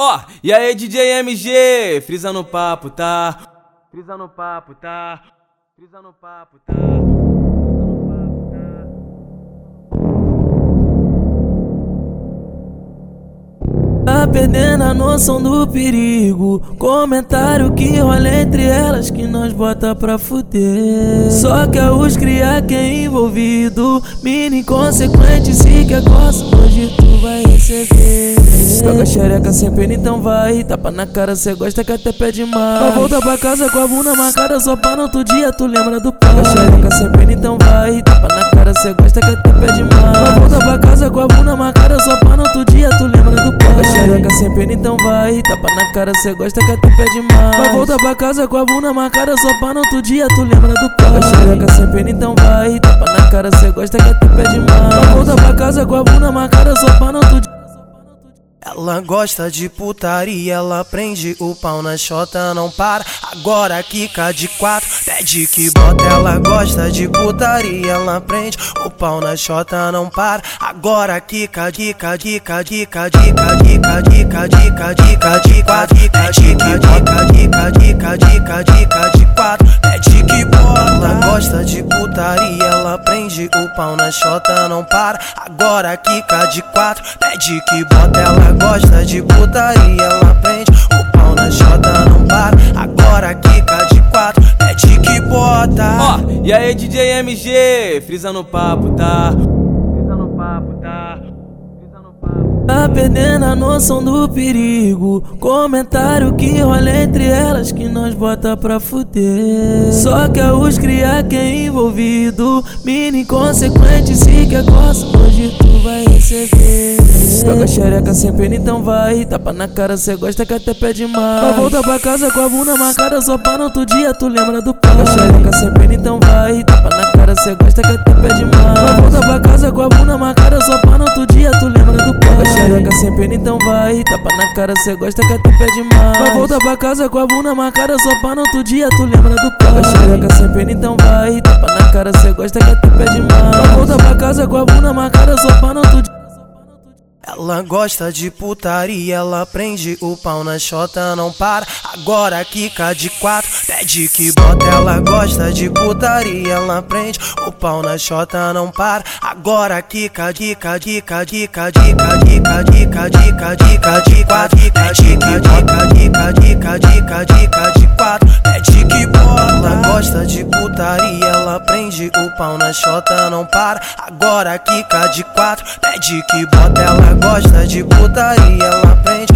Ó, e aí DJ MG, frisa no papo, tá? Frisa no papo, tá? Frisa no papo, tá? Perdendo a noção do perigo. Comentário que rola entre elas que nós bota pra fuder. Só que é os criar quem é envolvido. Mina inconsequente, se quer gosta, hoje tu vai receber. Toca xereca sem pena, então vai. Tapa na cara, cê gosta que até pede mais. Pra voltar pra casa com a bunda marcada, só pra no outro dia tu lembra do pai. Toca xereca sem pena, então vai. Tapa na cara, cê gosta que até pede mais. Pra voltar pra casa com a bunda marcada, só pra no outro dia sem pena, então vai. Tapa na cara, cê gosta que até pede mais. Pra voltar pra casa com a bunda marcada, só pra no outro dia tu lembra do pai. Xereca sem pena, então vai. Tapa na cara, cê gosta que até pede mais. Pra voltar pra casa com a bunda marcada, só pra no outro dia. Ela gosta de putaria, ela prende o pau na chota, não para. Agora quica de quatro, pede que bota. Ela gosta de putaria, ela prende o pau na chota, não para. Agora quica, quica, quica, quica, quica, quica, quica, quica, quica de quatro. Pede que bota, quica, quica, o pau na chota, não para. Agora quica de quatro, pede que bota. Ela gosta de putaria, ela prende o pau na chota, não para. Agora quica de quatro, pede que bota. Ó, e aí DJ MG, frisa no papo, tá? Frisa no papo, tá? Tá perdendo a noção do perigo. Comentário que rola entre elas que nós bota pra fuder. Só que é os criar quem é envolvido. Mina inconsequente, se quer gosta, hoje tu vai receber. Toca xereca sem pena, então vai. Tapa na cara, cê gosta que até pede mais. Pra voltar pra casa com a bunda marcada, só pra no outro dia tu lembra do pai. Toca xereca sem pena, então vai. Tapa na cara, cê gosta que até pede mais. Pra voltar pra casa com a bunda marcada, só pra xereca sem pena, então vai. Tapa na cara, cê gosta que até pede mais. Pra voltar pra casa com a bunda marcada, só pra no outro dia tu lembra do pai. Xereca sem pena, então vai. Tapa na cara, cê gosta que até pede mais. Ela gosta de putaria, ela prende o pau na chota, não para. Agora quica de quatro, pede que bota. Ela gosta de putaria, ela prende o pau na chota, não para. Agora quica, quica, quica, quica, quica, quica, quica, quica, quica de quatro. Pede que bota, quica, quica, quica, quica de quatro, gosta de putaria, ela prende o pau na chota, não para. Agora quica de quatro, pede que bota. Ela gosta de putaria, ela prende